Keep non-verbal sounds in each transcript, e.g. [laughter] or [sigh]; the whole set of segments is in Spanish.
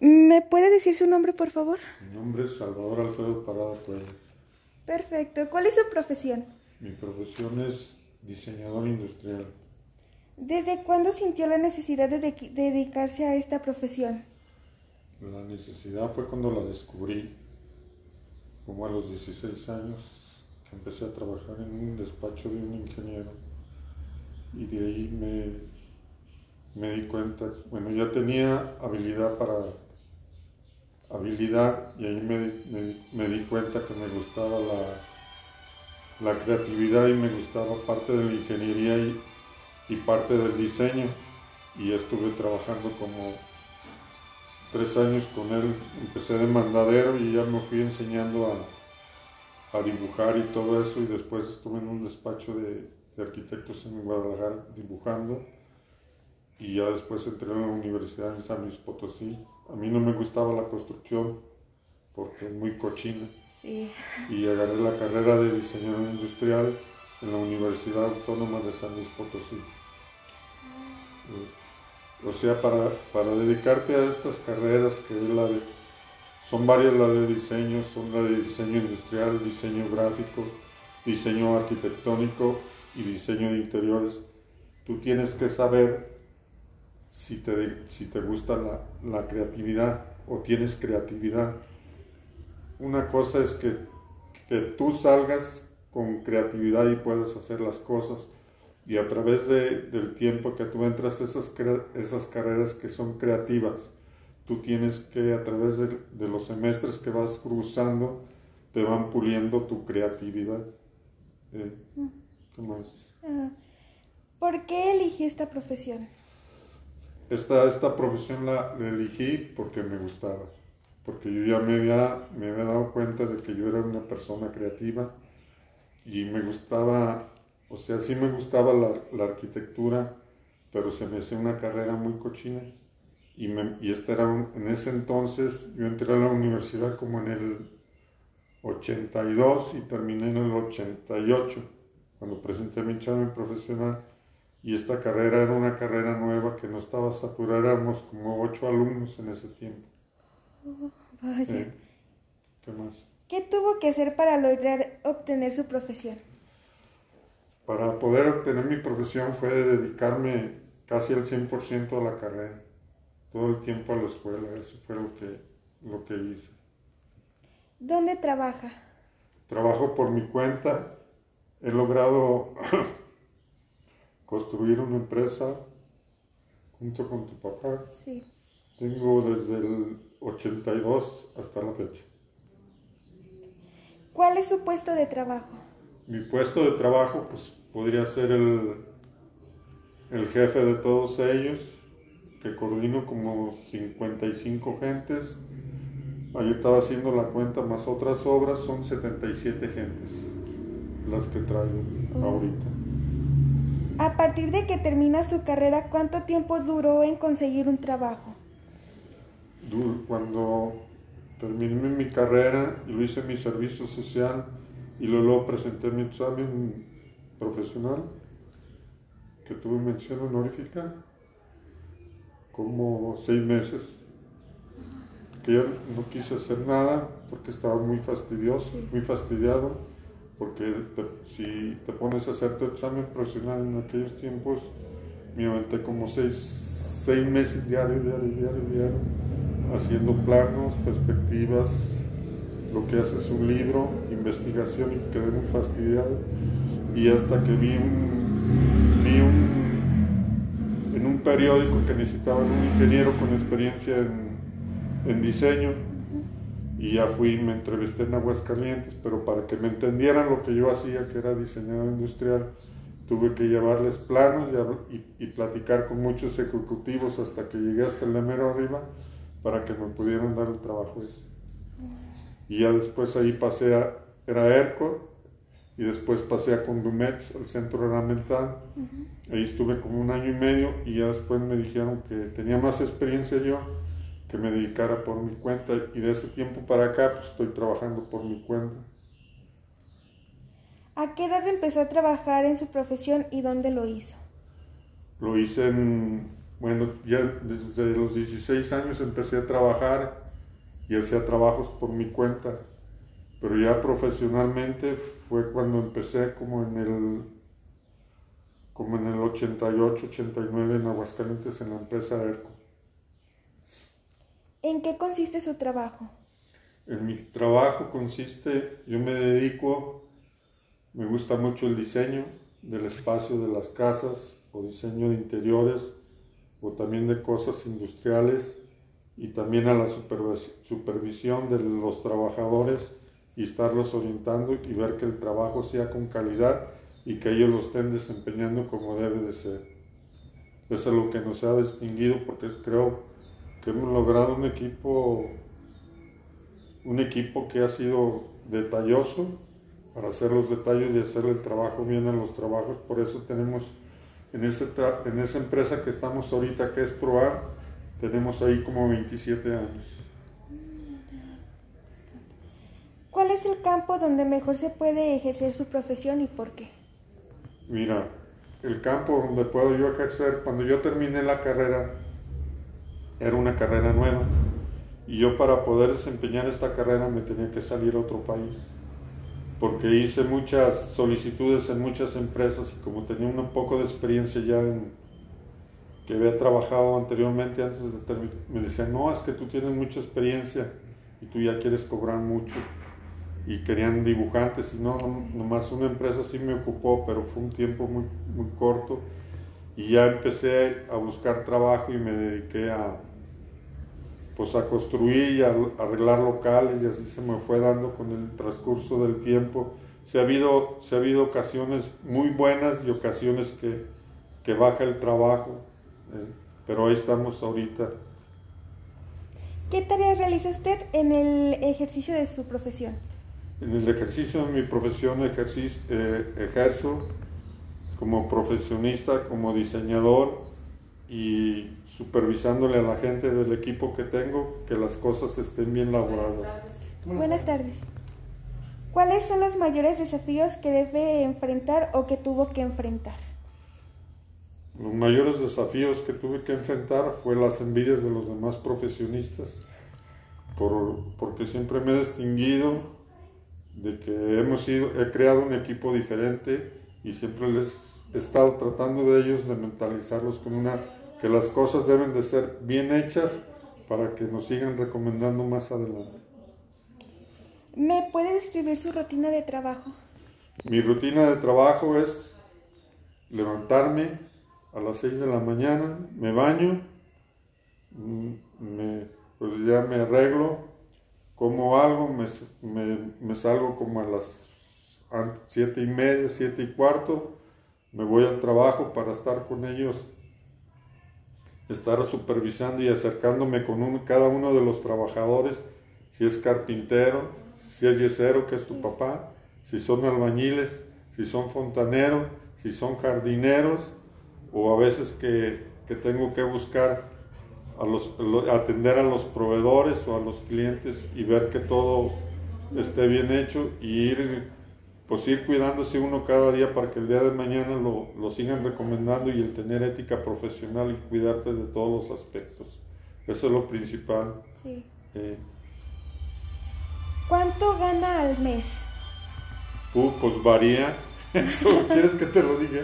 ¿Me puede decir su nombre, por favor? Mi nombre es Salvador Alfredo Parada Cuellar. Perfecto. ¿Cuál es su profesión? Mi profesión es diseñador industrial. ¿Desde cuándo sintió la necesidad de, de- dedicarse a esta profesión? La necesidad fue cuando la descubrí, como a los 16 años, que empecé a trabajar en un despacho de un ingeniero. Y de ahí me, me di cuenta, bueno, ya tenía habilidad para habilidad y ahí me, me di- cuenta que me gustaba la, la creatividad y me gustaba parte de la ingeniería y, y parte del diseño. Y estuve trabajando como tres años con él, empecé de mandadero y ya me fui enseñando a, a dibujar y todo eso y después estuve en un despacho de, de arquitectos en Guadalajara dibujando y ya después entré en la universidad en San Luis Potosí. A mí no me gustaba la construcción porque es muy cochina Sí. y agarré la carrera de diseñador industrial en la Universidad Autónoma de San Luis Potosí. O sea, para, para dedicarte a estas carreras, que es la de, son varias las de diseño, son la de diseño industrial, diseño gráfico, diseño arquitectónico y diseño de interiores, tú tienes que saber si te, si te gusta la, la creatividad o tienes creatividad. Una cosa es que, que tú salgas con creatividad y puedas hacer las cosas y a través de- del tiempo que tú entras esas, esas carreras que son creativas, tú tienes que a través de, de los semestres que vas cruzando, te van puliendo tu creatividad. Eh, ¿Qué más? Ah, ¿Por qué eligió esta profesión? Esta, esta profesión la, elegí porque me gustaba, porque yo ya me había, me había dado cuenta de que yo era una persona creativa y me gustaba, o sea, sí me gustaba la, la arquitectura, pero se me hacía una carrera muy cochina. Y, me, y este era un- en ese entonces, yo entré a la universidad como en el 82 y terminé en el 88, cuando presenté mi examen profesional. Y esta carrera era una carrera nueva que no estaba saturada, éramos como ocho alumnos en ese tiempo. Vaya. Eh, ¿Qué más? ¿Qué tuvo que hacer para lograr obtener su profesión? Para poder obtener mi profesión fue dedicarme casi al 100% a la carrera, todo el tiempo a la escuela, eso fue lo que, lo que hice. ¿Dónde trabaja? Trabajo por mi cuenta, he logrado [laughs] construir una empresa junto con tu papá. Sí. Tengo desde el 82 hasta la fecha. ¿Cuál es su puesto de trabajo? Mi puesto de trabajo pues podría ser el, el jefe de todos ellos, que coordino como 55 gentes. Ahí estaba haciendo la cuenta más otras obras, son 77 gentes las que traigo ahorita. A partir de que termina su carrera, ¿cuánto tiempo duró en conseguir un trabajo? Cuando terminé mi carrera y lo hice mi servicio social y luego presenté mi examen profesional, que tuve mención honorífica, como seis meses. Que yo no quise hacer nada porque estaba muy fastidioso, muy fastidiado, porque si te pones a hacer tu examen profesional en aquellos tiempos, me aventé como seis, seis meses diario, diario, diario, diario, haciendo planos, perspectivas, lo que hace es un libro, investigación y quedé muy fastidiado. Y hasta que vi un, vi un, en un periódico que necesitaban un ingeniero con experiencia en, en diseño, y ya fui y me entrevisté en Aguascalientes, pero para que me entendieran lo que yo hacía, que era diseñador industrial, tuve que llevarles planos y, platicar con muchos ejecutivos hasta que llegué hasta el de mero arriba para que me pudieran dar el trabajo ese. Y ya después ahí pasé a, era ERCO, y después pasé a Condumex, el centro ornamental. Ahí estuve como un año y medio y ya después me dijeron que tenía más experiencia yo, que me dedicara por mi cuenta y de ese tiempo para acá pues estoy trabajando por mi cuenta. ¿A qué edad empezó a trabajar en su profesión y dónde lo hizo? Lo hice en, Bueno, ya desde los 16 años empecé a trabajar y hacía trabajos por mi cuenta, pero ya profesionalmente fue cuando empecé como en el como en el 88, 89 en Aguascalientes en la empresa ERCO. ¿En qué consiste su trabajo? En mi trabajo consiste, yo me dedico, me gusta mucho el diseño del espacio de las casas o diseño de interiores o también de cosas industriales y también a la supervisión de los trabajadores y estarlos orientando y ver que el trabajo sea con calidad y que ellos lo estén desempeñando como debe de ser. Eso es lo que nos ha distinguido porque creo que hemos logrado un equipo, un equipo que ha sido detalloso para hacer los detalles y hacer el trabajo bien en los trabajos. Por eso tenemos en, ese en esa empresa que estamos ahorita, que es ProAr, tenemos ahí como 27 años. ¿Cuál es el campo donde mejor se puede ejercer su profesión y por qué? Mira, el campo donde puedo yo ejercer, cuando yo terminé la carrera, era una carrera nueva. Y yo para poder desempeñar esta carrera me tenía que salir a otro país. Porque hice muchas solicitudes en muchas empresas y como tenía un poco de experiencia ya en que había trabajado anteriormente antes de terminar, me decían, no, es que tú tienes mucha experiencia y tú ya quieres cobrar mucho y querían dibujantes y no, nomás una empresa sí me ocupó, pero fue un tiempo muy, muy corto y ya empecé a buscar trabajo y me dediqué a pues a construir y a arreglar locales y así se me fue dando con el transcurso del tiempo. Se ha habido, se ha habido ocasiones muy buenas y ocasiones que, que baja el trabajo, eh, pero ahí estamos ahorita. ¿Qué tareas realiza usted en el ejercicio de su profesión? En el ejercicio de mi profesión ejercicio, eh, ejerzo como profesionista, como diseñador y supervisándole a la gente del equipo que tengo que las cosas estén bien laboradas. Buenas tardes. ¿Cuáles son los mayores desafíos que debe enfrentar o que tuvo que enfrentar? Los mayores desafíos que tuve que enfrentar fue las envidias de los demás profesionistas, por, porque siempre me he distinguido de que hemos sido, he creado un equipo diferente y siempre les he estado tratando de ellos de mentalizarlos con una, que las cosas deben de ser bien hechas para que nos sigan recomendando más adelante. ¿Me puede describir su rutina de trabajo? Mi rutina de trabajo es levantarme a las 6 de la mañana, me baño, mm, me, pues ya me arreglo, como algo, me, salgo como a las siete y media, siete y cuarto, me voy al trabajo para estar con ellos, estar supervisando y acercándome con cada uno de los trabajadores, si es carpintero, si es yesero, que es tu papá, si son albañiles, si son fontaneros, si son jardineros, o a veces que, que tengo que buscar a los, atender a los proveedores o a los clientes y ver que todo esté bien hecho y ir, pues ir cuidándose uno cada día para que el día de mañana lo, lo sigan recomendando y el tener ética profesional y cuidarte de todos los aspectos. Eso es lo principal. Sí. Eh, ¿Cuánto gana al mes? pues varía. [laughs] ¿Quieres que te lo diga?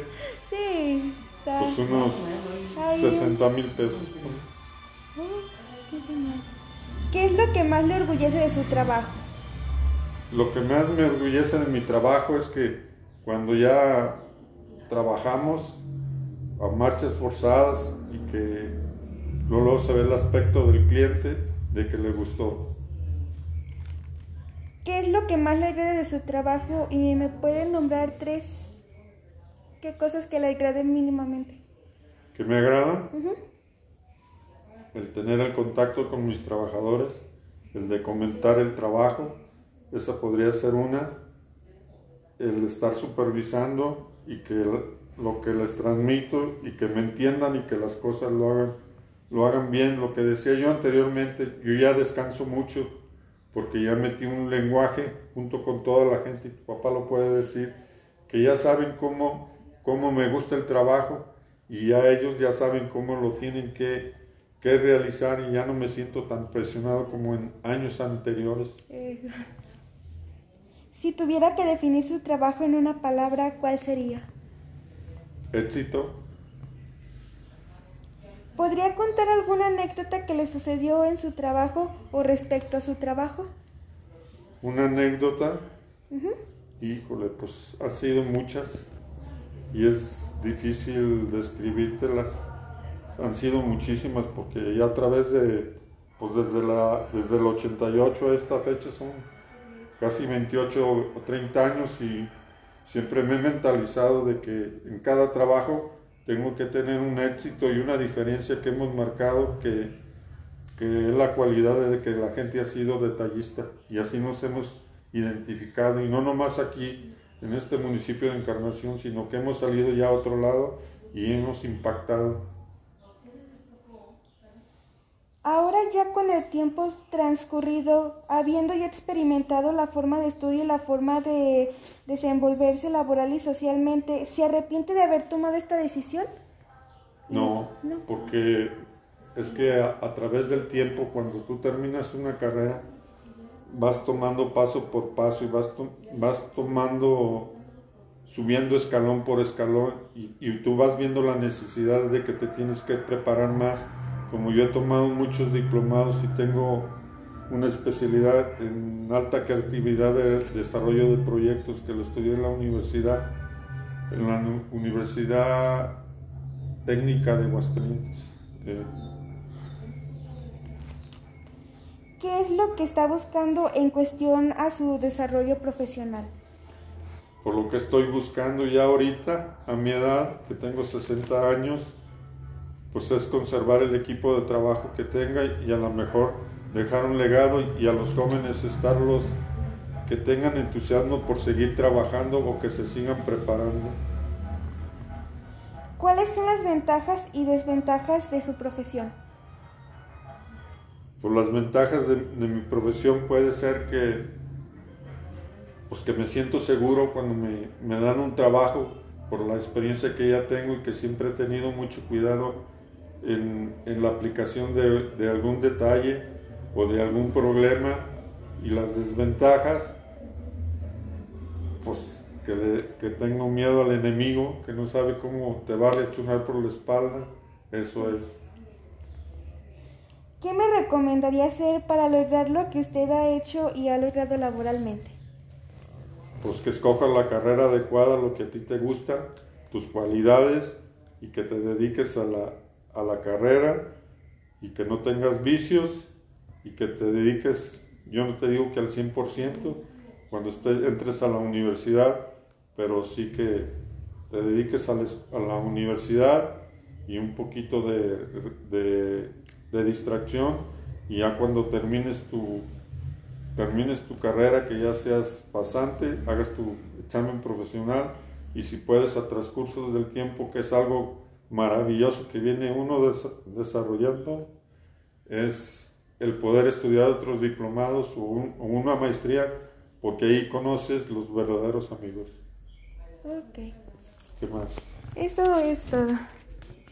Sí, está. Pues unos 60 mil pesos. qué, es lo que más le orgullece de su trabajo? Lo que más me orgullece de mi trabajo es que cuando ya trabajamos a marchas forzadas y que luego se ve el aspecto del cliente de que le gustó. ¿Qué es lo que más le agrade de su trabajo? Y me pueden nombrar tres qué cosas que le agraden mínimamente. ¿Que me agrada? el tener el contacto con mis trabajadores, el de comentar el trabajo, esa podría ser una, el estar supervisando y que lo que les transmito y que me entiendan y que las cosas lo hagan, lo hagan bien. Lo que decía yo anteriormente, yo ya descanso mucho porque ya metí un lenguaje junto con toda la gente, y tu papá lo puede decir, que ya saben cómo, cómo me gusta el trabajo y ya ellos ya saben cómo lo tienen que, que realizar y ya no me siento tan presionado como en años anteriores. Si tuviera que definir su trabajo en una palabra, ¿cuál sería? Éxito. ¿Podría contar alguna anécdota que le sucedió en su trabajo o respecto a su trabajo? Una anécdota. Híjole, pues ha sido muchas y es difícil describírtelas. Han sido muchísimas porque ya a través de, pues desde, la, desde el 88 a esta fecha son casi 28 o 30 años y siempre me he mentalizado de que en cada trabajo tengo que tener un éxito y una diferencia que hemos marcado que, que es la cualidad de que la gente ha sido detallista y así nos hemos identificado y no nomás aquí en este municipio de Encarnación, sino que hemos salido ya a otro lado y hemos impactado. Ahora ya con el tiempo transcurrido, habiendo ya experimentado la forma de estudio y la forma de desenvolverse laboral y socialmente, ¿se arrepiente de haber tomado esta decisión? No, porque es que a, través del tiempo, cuando tú terminas una carrera, vas tomando paso por paso y vas, vas tomando, subiendo escalón por escalón y, y tú vas viendo la necesidad de que te tienes que preparar más como yo he tomado muchos diplomados y tengo una especialidad en alta creatividad de desarrollo de proyectos que lo estudié en la universidad, en la Universidad Técnica de Aguascalientes. Eh. ¿Qué es lo que está buscando en cuestión a su desarrollo profesional? Por lo que estoy buscando ya ahorita, a mi edad, que tengo 60 años, pues es conservar el equipo de trabajo que tenga y a lo mejor dejar un legado y a los jóvenes estarlos que tengan entusiasmo por seguir trabajando o que se sigan preparando. ¿Cuáles son las ventajas y desventajas de su profesión? Pues las ventajas de, mi profesión puede ser que, pues que me siento seguro cuando me, me dan un trabajo por la experiencia que ya tengo y que siempre he tenido mucho cuidado en, la aplicación de, algún detalle o de algún problema y las desventajas, pues que, tengo miedo al enemigo, que no sabe cómo te va a rechunar por la espalda, eso es. ¿Qué me recomendaría hacer para lograr lo que usted ha hecho y ha logrado laboralmente? Pues que escojas la carrera adecuada, lo que a ti te gusta, tus cualidades y que te dediques a la, a la carrera y que no tengas vicios y que te dediques, yo no te digo que al 100% cuando entres a la universidad, pero sí que te dediques a, la universidad y un poquito de, de, distracción y ya cuando termines tu, termines tu carrera, que ya seas pasante, hagas tu examen profesional y si puedes a transcurso del tiempo, que es algo maravilloso que viene uno desarrollando es el poder estudiar otros diplomados o, una maestría, porque ahí conoces los verdaderos amigos. Ok. ¿Qué más? Eso es todo.